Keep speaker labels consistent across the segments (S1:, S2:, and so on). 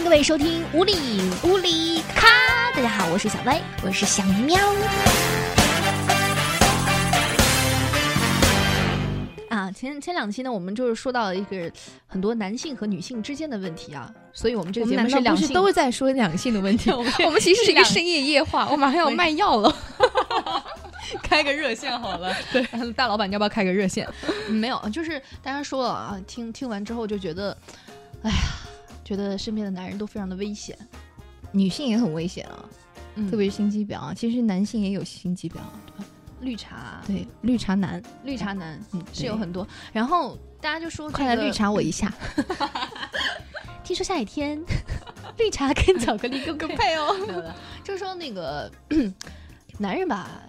S1: 迎各位收听无理无理咖，大家好，我是小歪，我是小喵。啊，前前两期呢，我们就是说到了一个很多男性和女性之间的问题啊，所以我们这个节目是两性，
S2: 都是在说两性的问题。我们其实是一个深夜夜话，我马上要卖药了，开个热线好了。对，大老板，你要不要开个热线？
S1: 没有，就是大家说了啊，听听完之后就觉得，哎呀。觉得身边的男人都非常的危险，
S2: 女性也很危险啊，特别是心机婊啊。其实男性也有心机婊，
S1: 绿茶
S2: 对绿茶男，
S1: 绿茶男嗯是有很多。然后大家就说，
S2: 快来绿茶我一下。
S1: 听说下雨天，绿茶跟巧克力更更配哦。就是说那个 男人吧，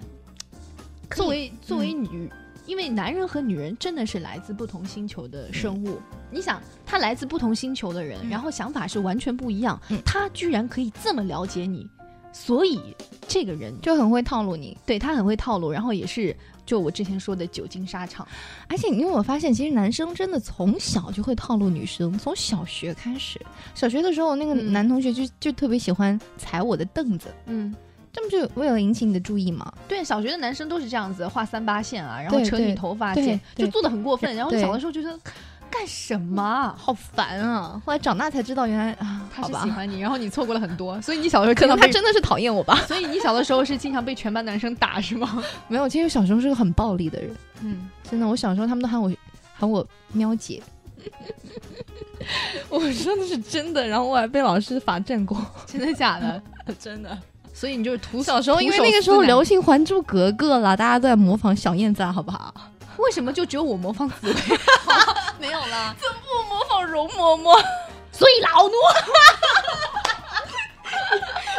S1: 作为作为女。因为男人和女人真的是来自不同星球的生物，你想，他来自不同星球的人，然后想法是完全不一样，他居然可以这么了解你，所以这个人
S2: 就很会套路你，
S1: 对他很会套路，然后也是就我之前说的久经沙场，
S2: 而且因为我发现，其实男生真的从小就会套路女生，从小学开始，小学的时候那个男同学就就特别喜欢踩我的凳子，嗯。这不就为了引起你的注意吗？
S1: 对，小学的男生都是这样子，画三八线啊，然后扯你头发剪，就做的很过分。然后小的时候觉得干什么，
S2: 好烦啊！后来长大才知道，原来啊，
S1: 他是喜欢你，然后你错过了很多。所以你小的时候
S2: 可能他真的是讨厌我吧？
S1: 所以你小的时候是经常被全班男生打是吗？
S2: 没有，其实小时候是个很暴力的人。嗯，真的，我小时候他们都喊我喊我喵姐。我说的是真的，然后我还被老师罚站过。
S1: 真的假的？
S2: 真的。
S1: 所以你就是徒
S2: 小时候，因为那个时候流行《还珠格格》了，大家都在模仿小燕子，好不好？
S1: 为什么就只有我模仿紫薇？没有了，
S2: 怎么不模仿容嬷嬷？
S1: 所以老奴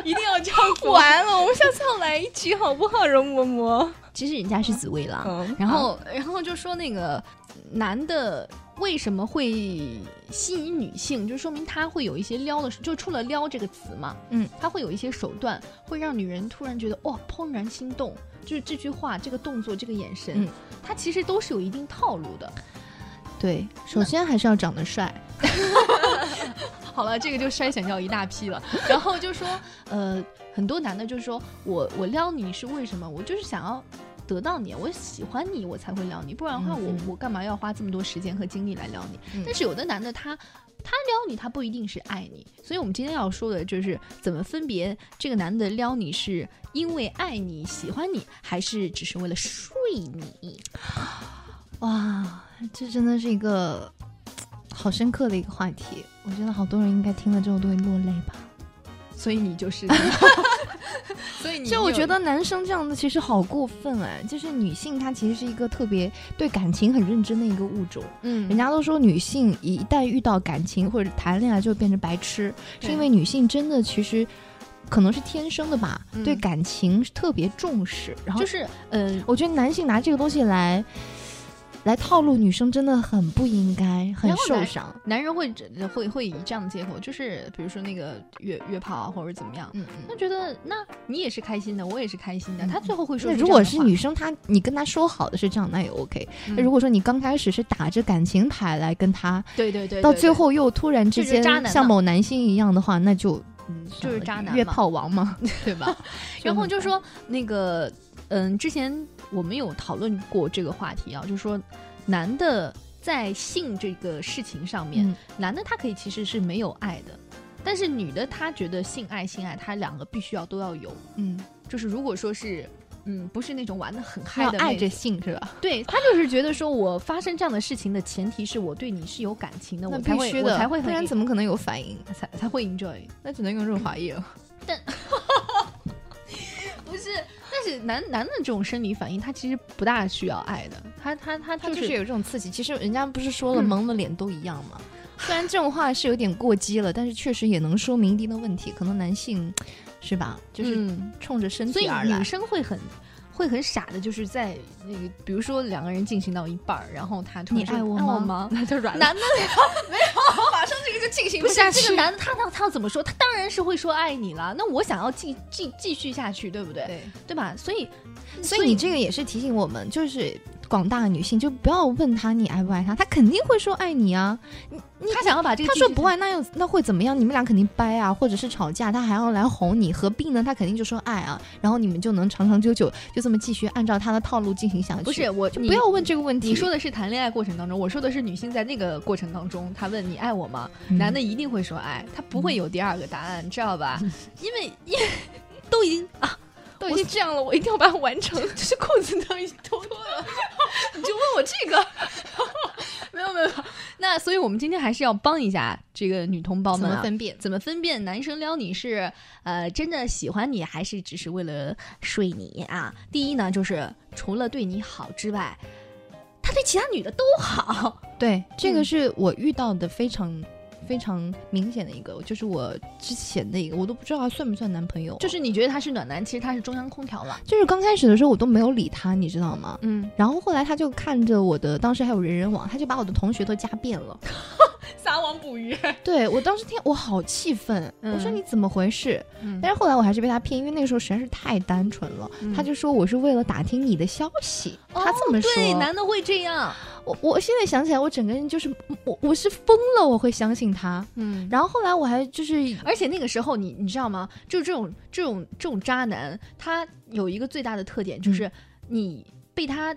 S2: 一定要这样。完了，我们下次要来一期好不好？容嬷嬷，
S1: 其实人家是紫薇了。然后，然后就说那个男的。为什么会吸引女性？就说明他会有一些撩的，就除了撩这个词嘛，嗯，他会有一些手段，会让女人突然觉得哇怦然心动。就是这句话、这个动作、这个眼神，他其实都是有一定套路的。
S2: 对，首先还是要长得帅。
S1: 好了，这个就筛选掉一大批了。然后就说，呃，很多男的就是说我我撩你是为什么？我就是想要。得到你，我喜欢你，我才会撩你，不然的话，我我干嘛要花这么多时间和精力来撩你？但是有的男的他他撩你，他不一定是爱你，所以我们今天要说的就是怎么分别这个男的撩你是因为爱你喜欢你，还是只是为了睡你？
S2: 哇，这真的是一个好深刻的一个话题，我觉得好多人应该听了之后都会落泪吧。
S1: 所以你就是，所以你
S2: 就我觉得男生这样子其实好过分哎，就是女性她其实是一个特别对感情很认真的一个物种，嗯，人家都说女性一旦遇到感情或者谈恋爱就会变成白痴，是因为女性真的其实可能是天生的吧，对感情特别重视，然后
S1: 就是嗯，
S2: 我觉得男性拿这个东西来。来套路女生真的很不应该，很受伤。
S1: 男人会会会以这样的借口，就是比如说那个约约炮啊，或者怎么样，嗯他觉得那你也是开心的，我也是开心的，他最后会说。
S2: 那如果是女生，她你跟她说好的是这样，那也 OK。那如果说你刚开始是打着感情牌来跟他，
S1: 对对对，
S2: 到最后又突然之间像某男星一样的话，那就嗯
S1: 就是渣男
S2: 约炮王嘛，对吧？
S1: 然后就说那个嗯，之前。我们有讨论过这个话题啊，就是说，男的在性这个事情上面，男的他可以其实是没有爱的，但是女的她觉得性爱性爱，他两个必须要都要有。嗯，就是如果说是，嗯，不是那种玩的很嗨的，
S2: 爱着性是吧？
S1: 对他就是觉得说我发生这样的事情的前提是我对你是有感情的，我才会我才会，
S2: 不然怎么可能有反应？
S1: 才才会 enjoy，
S2: 那只能用润滑液了。
S1: 但不是。但是男男的这种生理反应，他其实不大需要爱的，他他他
S2: 他就是有这种刺激。其实人家不是说了，蒙的脸都一样吗？虽然这种话是有点过激了，但是确实也能说明一定的问题。可能男性是吧，就是冲着身体而
S1: 来，女生会很会很傻的，就是在那个比如说两个人进行到一半儿，然后他突然说
S2: 爱我
S1: 吗？
S2: 那 就软。
S1: 男的没有，马上这个就进行不下去。这个男的他他他要怎么说？他当然是会说爱你了。那我想要继继继续下去，对不对？
S2: 对
S1: 对吧？所以
S2: 所以你这个也是提醒我们，就是。广大的女性，就不要问他你爱不爱他，他肯定会说爱你啊。
S1: 你他想要把这个
S2: 他说不爱，那又那会怎么样？你们俩肯定掰啊，或者是吵架，他还要来哄你，何必呢？他肯定就说爱啊，然后你们就能长长久久就这么继续按照他的套路进行下去。
S1: 不是我，就
S2: 不要问这个问题。
S1: 你说的是谈恋爱过程当中，我说的是女性在那个过程当中，他问你爱我吗？男的一定会说爱，他不会有第二个答案，知道吧？因为因为都已经啊。
S2: 都已经这样了，我一定要把它完成。
S1: 就是裤子都已经脱了，你就问我这个？没有没有。那所以我们今天还是要帮一下这个女同胞们，
S2: 怎么分辨？
S1: 怎么分辨男生撩你是呃真的喜欢你，还是只是为了睡你啊？第一呢，就是除了对你好之外，他对其他女的都好。
S2: 对，这个是我遇到的非常。非常明显的一个，就是我之前的一个，我都不知道他算不算男朋友。
S1: 就是你觉得他是暖男，其实他是中央空调了。
S2: 就是刚开始的时候，我都没有理他，你知道吗？嗯。然后后来他就看着我的，当时还有人人网，他就把我的同学都加遍了，
S1: 撒网捕鱼。
S2: 对我当时听，我好气愤，我说你怎么回事？但是后来我还是被他骗，因为那个时候实在是太单纯了。他就说我是为了打听你的消息，他这么说。
S1: 对，男的会这样。
S2: 我我现在想起来，我整个人就是我我是疯了，我会相信他。嗯，然后后来我还就是，
S1: 而且那个时候你你知道吗？就这种这种这种渣男，他有一个最大的特点就是你被他。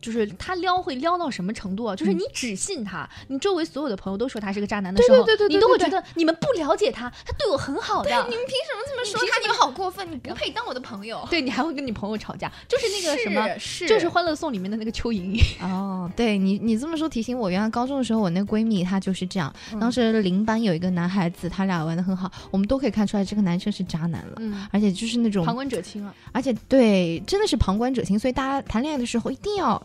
S1: 就是他撩会撩到什么程度啊？就是你只信他，你周围所有的朋友都说他是个渣男的时候，你都会觉得你们不了解他，他对我很好的。
S2: 你们凭什么这么说他？你们好过分，你不配当我的朋友。
S1: 对你还会跟你朋友吵架，就是那个什么，就是《欢乐颂》里面的那个邱莹莹。
S2: 哦，对你你这么说提醒我，原来高中的时候我那闺蜜她就是这样。当时邻班有一个男孩子，他俩玩的很好，我们都可以看出来这个男生是渣男了。嗯，而且就是那种
S1: 旁观者清啊。
S2: 而且对，真的是旁观者清，所以大家谈恋爱的时候一定要。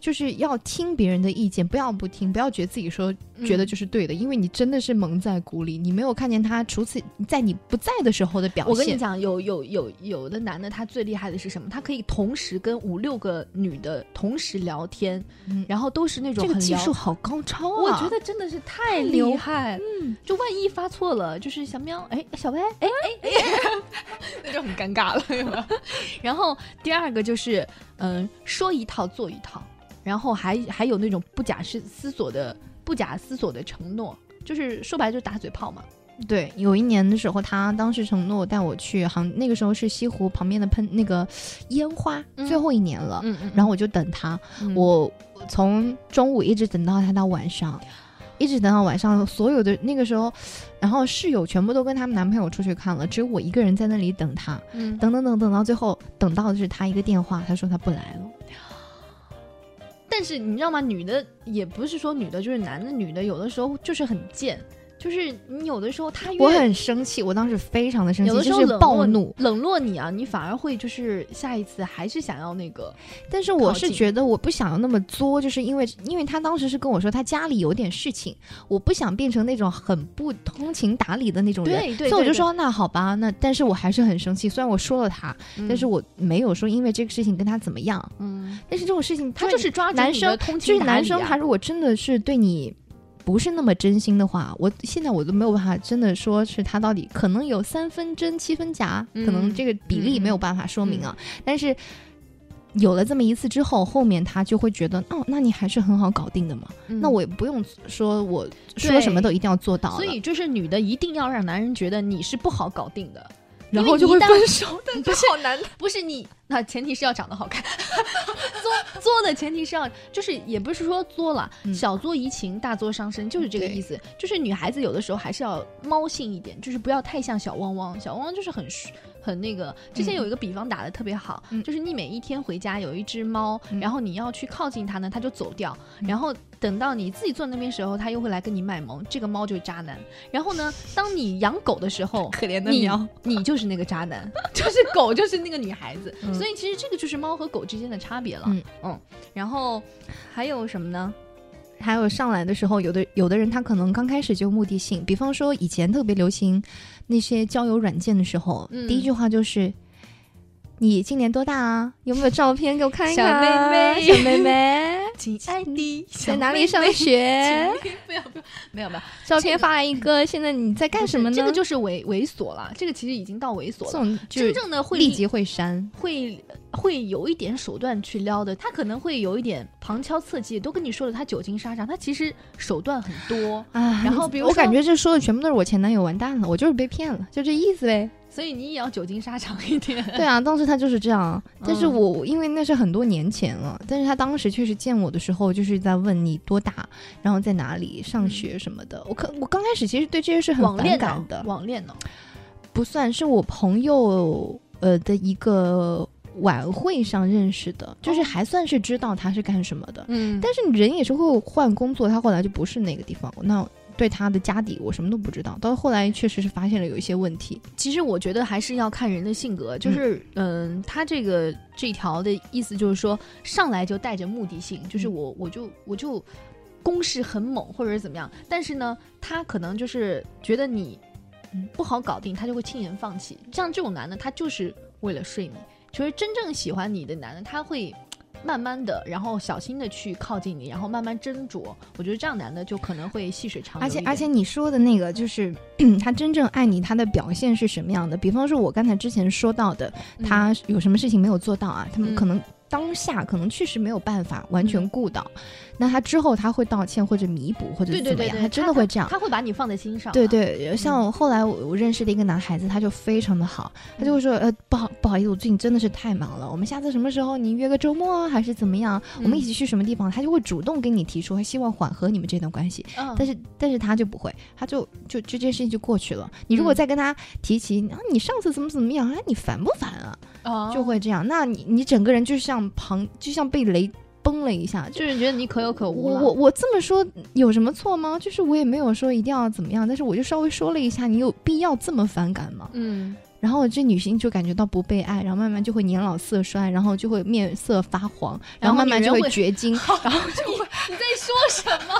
S2: 就是要听别人的意见，不要不听，不要觉得自己说觉得就是对的，因为你真的是蒙在鼓里，你没有看见他除此在你不在的时候的表现。
S1: 我跟你讲，有有有有的男的，他最厉害的是什么？他可以同时跟五六个女的同时聊天，然后都是那种
S2: 这个技术好高超啊！
S1: 我觉得真的是太厉害。嗯，就万一发错了，就是小喵，哎，小薇，哎 哎，那就很尴尬了。然后第二个就是，嗯，说一套做一套。然后还还有那种不假思思索的不假思索的承诺，就是说白了就是打嘴炮嘛。
S2: 对，有一年的时候，他当时承诺带我去杭，那个时候是西湖旁边的喷那个烟花，最后一年了。嗯嗯。然后我就等他，我从中午一直等到他到晚上，一直等到晚上，所有的那个时候，然后室友全部都跟他们男朋友出去看了，只有我一个人在那里等他。嗯。等等等等到最后，等到的是他一个电话，他说他不来了。
S1: 但是你知道吗？女的也不是说女的就是男的，女的有的时候就是很贱。就是你有的时候他
S2: 我很生气，我当时非常的生气，就是暴怒
S1: 冷落你啊，你反而会就是下一次还是想要那个。
S2: 但是我是觉得我不想要那么作，就是因为因为他当时是跟我说他家里有点事情，我不想变成那种很不通情达理的那种人，
S1: 所
S2: 以我就说那好吧，那但是我还是很生气。虽然我说了他，但是我没有说因为这个事情跟他怎么样。嗯，但是这种事情
S1: 他就是抓
S2: 男生，就是男生他如果真的是对你。不是那么真心的话，我现在我都没有办法真的说是他到底可能有三分真七分假，可能这个比例没有办法说明啊。但是有了这么一次之后，后面他就会觉得，哦，那你还是很好搞定的嘛。那我也不用说我说什么都一定要做到。
S1: 所以就是女的一定要让男人觉得你是不好搞定的。
S2: 然后就会分手，
S1: 不是好难，不是你那前提是要长得好看，作作的前提是要就是也不是说作了，小作怡情，大作伤身，就是这个意思。就是女孩子有的时候还是要猫性一点，就是不要太像小汪汪，小汪汪就是很很那个。之前有一个比方打的特别好，就是你每一天回家有一只猫，然后你要去靠近它呢，它就走掉，然后。等到你自己坐那边时候，它又会来跟你卖萌。这个猫就是渣男。然后呢，当你养狗的时候，
S2: 可怜的喵，
S1: 你就是那个渣男，就是狗就是那个女孩子。所以其实这个就是猫和狗之间的差别了。嗯嗯。然后还有什么呢？
S2: 还有上来的时候，有的有的人他可能刚开始就目的性，比方说以前特别流行那些交友软件的时候，第一句话就是：“你今年多大啊？有没有照片给我看一
S1: 看？”小妹妹，
S2: 小妹妹。
S1: 亲爱的，
S2: 在哪里上学？
S1: 不要不要，没有没有，
S2: 照片发来一个。现在你在干什么呢？
S1: 这个就是猥猥琐了，这个其实已经到猥琐了。真正的会
S2: 立即会删，
S1: 会会有一点手段去撩的。他可能会有一点旁敲侧击，都跟你说了他久经沙场，他其实手段很多啊。然后比如
S2: 我感觉这说的全部都是我前男友，完蛋了，我就是被骗了，就这意思呗。
S1: 所以你也要久经沙场一点。
S2: 对啊，当时他就是这样，但是我因为那是很多年前了，但是他当时确实见我的时候，就是在问你多大，然后在哪里上学什么的。我可我刚开始其实对这些是很反感的。
S1: 网恋呢？
S2: 不算是我朋友呃的一个晚会上认识的，就是还算是知道他是干什么的。嗯，但是人也是会换工作，他后来就不是那个地方。那。对他的家底，我什么都不知道。到后来确实是发现了有一些问题。
S1: 其实我觉得还是要看人的性格，就是嗯，他这个这条的意思就是说，上来就带着目的性，就是我我就我就攻势很猛，或者是怎么样。但是呢，他可能就是觉得你不好搞定，他就会轻言放弃。像这种男的，他就是为了睡你。其实真正喜欢你的男的，他会。慢慢的，然后小心的去靠近你，然后慢慢斟酌。我觉得这样男的就可能会细水长流。
S2: 而且而且你说的那个，就是 他真正爱你，他的表现是什么样的？比方说，我刚才之前说到的，他有什么事情没有做到啊？他们可能。当下可能确实没有办法完全顾到，那他之后他会道歉或者弥补或者怎么样？他真的会这样，
S1: 他会把你放在心上。
S2: 对对，像后来我我认识的一个男孩子，他就非常的好，他就会说呃不好不好意思，我最近真的是太忙了，我们下次什么时候你约个周末还是怎么样？我们一起去什么地方？他就会主动跟你提出，他希望缓和你们这段关系。但是但是他就不会，他就就这件事情就过去了。你如果再跟他提起啊，你上次怎么怎么样？啊，你烦不烦啊？就会这样，那你你整个人就像旁，就像被雷崩了一下，
S1: 就是觉得你可有可无。
S2: 我我这么说有什么错吗？就是我也没有说一定要怎么样，但是我就稍微说了一下，你有必要这么反感吗？嗯。然后这女性就感觉到不被爱，然后慢慢就会年老色衰，然后就会面色发黄，然后慢慢就会绝经，然后就会
S1: 你在说什么？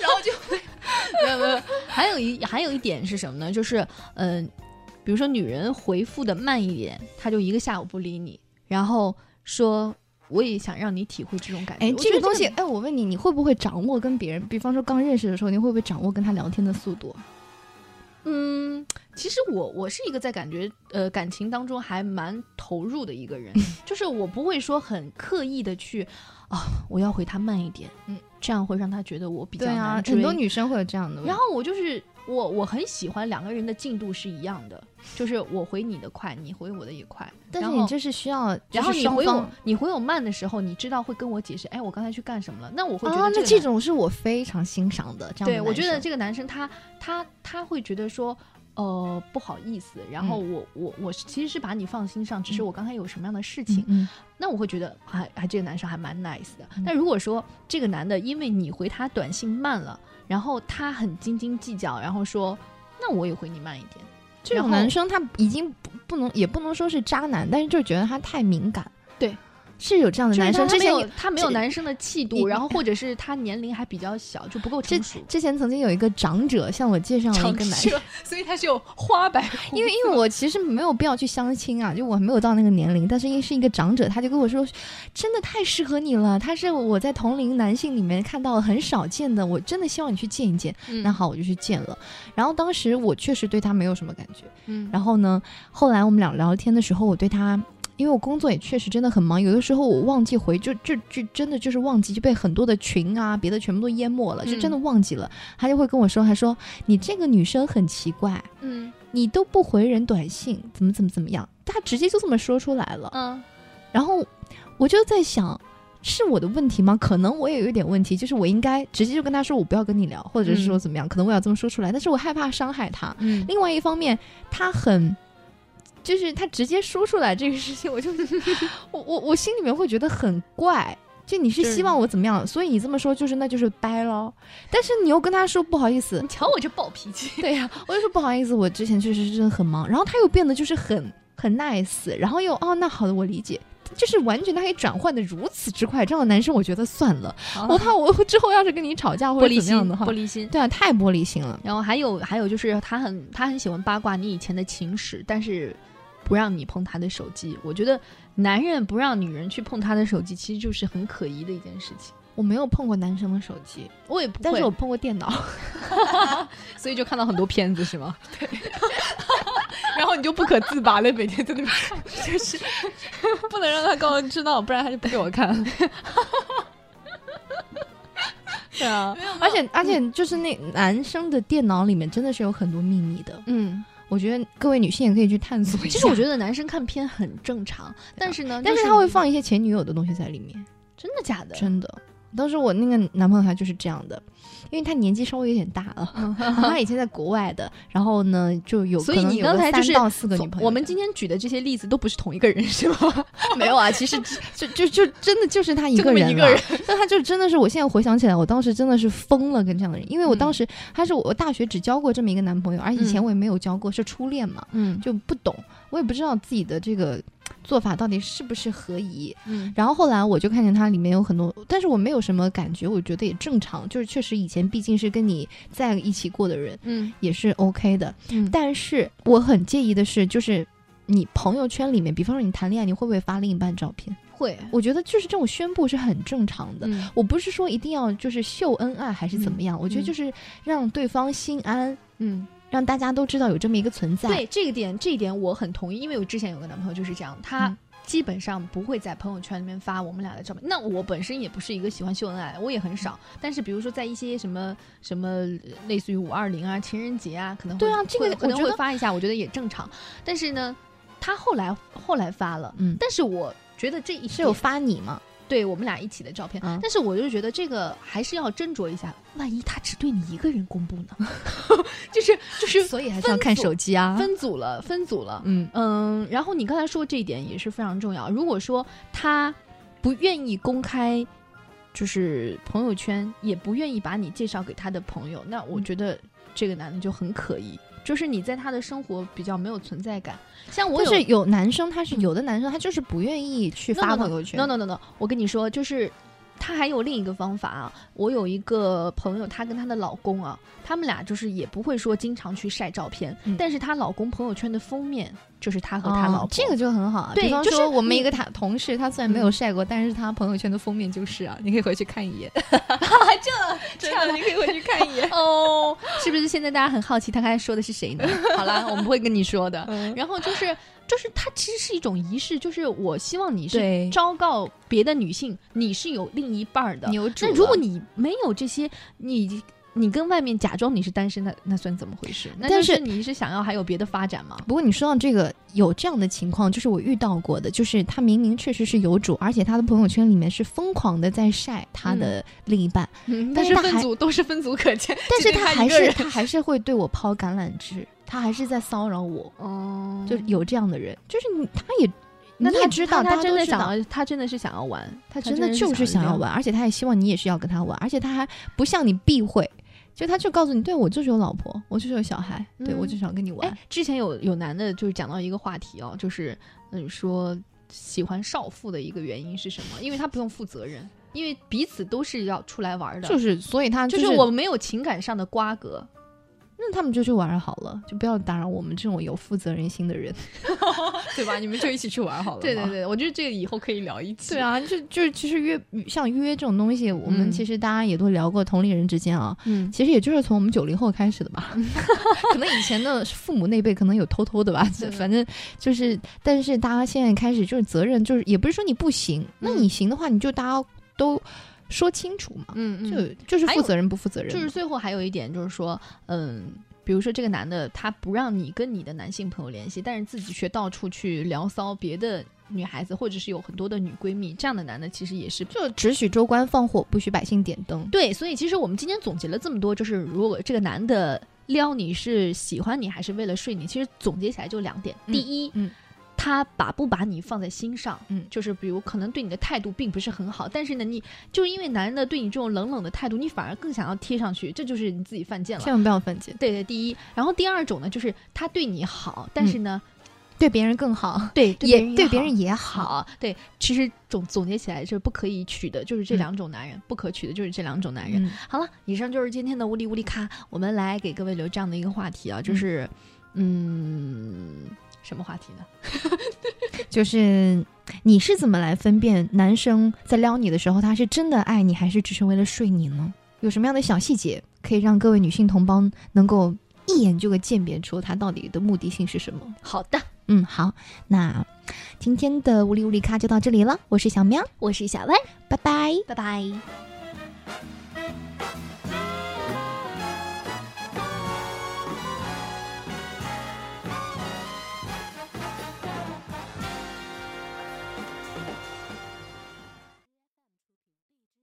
S1: 然后就会 没有没有。还有一还有一点是什么呢？就是嗯。比如说，女人回复的慢一点，她就一个下午不理你，然后说我也想让你体会这种感觉。
S2: 哎，这个东西，哎，我问你，你会不会掌握跟别人，比方说刚认识的时候，你会不会掌握跟他聊天的速度？
S1: 嗯，其实我我是一个在感觉呃感情当中还蛮投入的一个人，就是我不会说很刻意的去啊，我要回他慢一点，嗯，这样会让他觉得我比较难
S2: 追。很多女生会有这样的。
S1: 然后我就是。我我很喜欢两个人的进度是一样的，就是我回你的快，你回我的也快。
S2: 但是你这是需要，
S1: 然后你回我你回我慢的时候，你知道会跟我解释，哎，我刚才去干什么了？那我会觉得
S2: 那这种是我非常欣赏的。这样
S1: 对我觉得这个男生他他他会觉得说，呃，不好意思，然后我我我其实是把你放心上，只是我刚才有什么样的事情，那我会觉得还还这个男生还蛮 nice 的。但如果说这个男的因为你回他短信慢了。然后他很斤斤计较，然后说：“那我也回你慢一点。”
S2: 这种男生他已经不不能也不能说是渣男，但是就觉得他太敏感。
S1: 对。
S2: 是有这样的男生，之前
S1: 他没有男生的气度，然后或者是他年龄还比较小，就不够成熟。
S2: 之前曾经有一个长者向我介绍了一个男生，
S1: 所以他是有花白。
S2: 因为因为我其实没有必要去相亲啊，就我没有到那个年龄，但是因为是一个长者，他就跟我说，真的太适合你了。他是我在同龄男性里面看到很少见的，我真的希望你去见一见。那好，我就去见了。然后当时我确实对他没有什么感觉。嗯。然后呢，后来我们俩聊天的时候，我对他。因为我工作也确实真的很忙，有的时候我忘记回，就就就真的就是忘记，就被很多的群啊，别的全部都淹没了，就真的忘记了。他就会跟我说，他说你这个女生很奇怪，嗯，你都不回人短信，怎么怎么怎么样？他直接就这么说出来了，嗯。然后我就在想，是我的问题吗？可能我也有一点问题，就是我应该直接就跟他说，我不要跟你聊，或者是说怎么样？可能我要这么说出来，但是我害怕伤害他。嗯。另外一方面，他很。就是他直接说出来这个事情，我就 我我我心里面会觉得很怪。就你是希望我怎么样？所以你这么说就是那就是掰喽。但是你又跟他说不好意思，
S1: 你瞧我这暴脾气。
S2: 对呀，我就说不好意思，我之前确实是真的很忙。然后他又变得就是很很 nice，然后又哦那好的我理解，就是完全他可以转换的如此之快。这样的男生我觉得算了，我怕我之后要是跟你吵架或者怎么样的话，
S1: 玻璃心。
S2: 对啊，太玻璃心了。
S1: 然后还有还有就是他很他很喜欢八卦你以前的情史，但是。不让你碰他的手机，我觉得男人不让女人去碰他的手机，其实就是很可疑的一件事情。
S2: 我没有碰过男生的手机，
S1: 我也不，
S2: 但是我碰过电脑，
S1: 所以就看到很多片子是吗？对，然后你就不可自拔了，每天在那边看，就 是
S2: 不能让他告知道，不然他就不给我看。对啊，而且而且就是那男生的电脑里面真的是有很多秘密的，
S1: 嗯。
S2: 我觉得各位女性也可以去探索一
S1: 下。其实我觉得男生看片很正常，但是呢，
S2: 但是他会放一些前女友的东西在里面，
S1: 真的假的？
S2: 真的。当时我那个男朋友他就是这样的。因为他年纪稍微有点大了，他以前在国外的，然后呢就有，
S1: 所以你刚才就是
S2: 到四个女朋友。
S1: 我们今天举的这些例子都不是同一个人，是吗？
S2: 没有啊，其实 就就就真的就是他一个人，
S1: 一个人。
S2: 但他就真的是，我现在回想起来，我当时真的是疯了，跟这样的人，因为我当时他是我大学只交过这么一个男朋友，而以前我也没有交过，是初恋嘛，嗯，就不懂，我也不知道自己的这个。做法到底是不是合宜？嗯，然后后来我就看见它里面有很多，但是我没有什么感觉，我觉得也正常，就是确实以前毕竟是跟你在一起过的人，嗯，也是 OK 的。嗯，但是我很介意的是，就是你朋友圈里面，比方说你谈恋爱，你会不会发另一半照片？
S1: 会，
S2: 我觉得就是这种宣布是很正常的。我不是说一定要就是秀恩爱还是怎么样，我觉得就是让对方心安。嗯。让大家都知道有这么一个存在。
S1: 对这个点，这一点我很同意，因为我之前有个男朋友就是这样，他基本上不会在朋友圈里面发我们俩的照片。那我本身也不是一个喜欢秀恩爱，我也很少。但是比如说在一些什么什么类似于五二零啊、情人节啊，可能
S2: 对啊，这个
S1: 可能会发一下，我觉得也正常。但是呢，他后来后来发了，嗯，但是我觉得这一
S2: 是有发你吗？
S1: 对我们俩一起的照片，但是我就觉得这个还是要斟酌一下，万一他只对你一个人公布呢？就 是就是，
S2: 所以还是要看手机啊。
S1: 分组了，分组了，嗯嗯。然后你刚才说这一点也是非常重要。如果说他不愿意公开，就是朋友圈，也不愿意把你介绍给他的朋友，那我觉得这个男的就很可疑。就是你在他的生活比较没有存在感，像我
S2: 是有男生，他是有的男生，他就是不愿意去发朋友圈。
S1: no no no no，我跟你说，就是他还有另一个方法啊。我有一个朋友，她跟她的老公啊，他们俩就是也不会说经常去晒照片，但是她老公朋友圈的封面。就是她和她老婆，
S2: 这个就很好啊。
S1: 对，
S2: 就是我们一个他同事，他虽然没有晒过，但是他朋友圈的封面就是啊，你可以回去看一眼。
S1: 这
S2: 这样你可以回去看一眼
S1: 哦。是不是现在大家很好奇他刚才说的是谁呢？好啦，我们不会跟你说的。然后就是就是它其实是一种仪式，就是我希望你是昭告别的女性，你是有另一半的。那如果你没有这些，你。你跟外面假装你是单身，那那算怎么回事？但是你是想要还有别的发展吗？
S2: 不过你说到这个，有这样的情况，就是我遇到过的，就是他明明确实是有主，而且他的朋友圈里面是疯狂的在晒他的另一半，但是
S1: 分组都是分组可见，
S2: 但是他还是他还是会对我抛橄榄枝，他还是在骚扰我。哦，就有这样的人，就是你他也你也知道，
S1: 他真的想要，他真的是想要玩，他
S2: 真的就是想要玩，而且他也希望你也是要跟他玩，而且他还不向你避讳。就他就告诉你，对我就是有老婆，我就是有小孩，对我就想跟你玩。
S1: 之前有有男的，就是讲到一个话题哦，就是嗯说喜欢少妇的一个原因是什么？因为他不用负责任，因为彼此都是要出来玩的，
S2: 就是所以他
S1: 就是我没有情感上的瓜葛。
S2: 那他们就去玩好了，就不要打扰我们这种有负责任心的人，
S1: 对吧？你们就一起去玩好了。对对对，我觉得这个以后可以聊一起。
S2: 对啊，就就是其实约像约这种东西，我们其实大家也都聊过，同龄人之间啊，嗯，其实也就是从我们九零后开始的吧。可能以前的父母那辈可能有偷偷的吧，反正就是，但是大家现在开始就是责任，就是也不是说你不行，那你行的话，你就大家都。说清楚嘛，嗯嗯，就就是负责任不负责任，
S1: 就是最后还有一点就是说，嗯，比如说这个男的他不让你跟你的男性朋友联系，但是自己却到处去聊骚别的女孩子，或者是有很多的女闺蜜，这样的男的其实也是
S2: 就只许州官放火，不许百姓点灯。
S1: 对，所以其实我们今天总结了这么多，就是如果这个男的撩你是喜欢你还是为了睡你，其实总结起来就两点，第一，嗯。他把不把你放在心上，嗯，就是比如可能对你的态度并不是很好，但是呢，你就是因为男人的对你这种冷冷的态度，你反而更想要贴上去，这就是你自己犯贱了。
S2: 千万不要犯贱。
S1: 对对，第一，然后第二种呢，就是他对你好，但是呢，
S2: 对别人更好，
S1: 对，
S2: 也对别人也好。
S1: 对，其实总总结起来就是不可以娶的，就是这两种男人，不可取的就是这两种男人。好了，以上就是今天的乌里乌里卡，我们来给各位留这样的一个话题啊，就是嗯。什么话题呢？
S2: 就是你是怎么来分辨男生在撩你的时候，他是真的爱你，还是只是为了睡你呢？有什么样的小细节可以让各位女性同胞能够一眼就给鉴别出他到底的目的性是什么？
S1: 好的，
S2: 嗯，好，那今天的无理无理咖就到这里了。我是小喵，
S1: 我是小歪，
S2: 拜拜，
S1: 拜拜。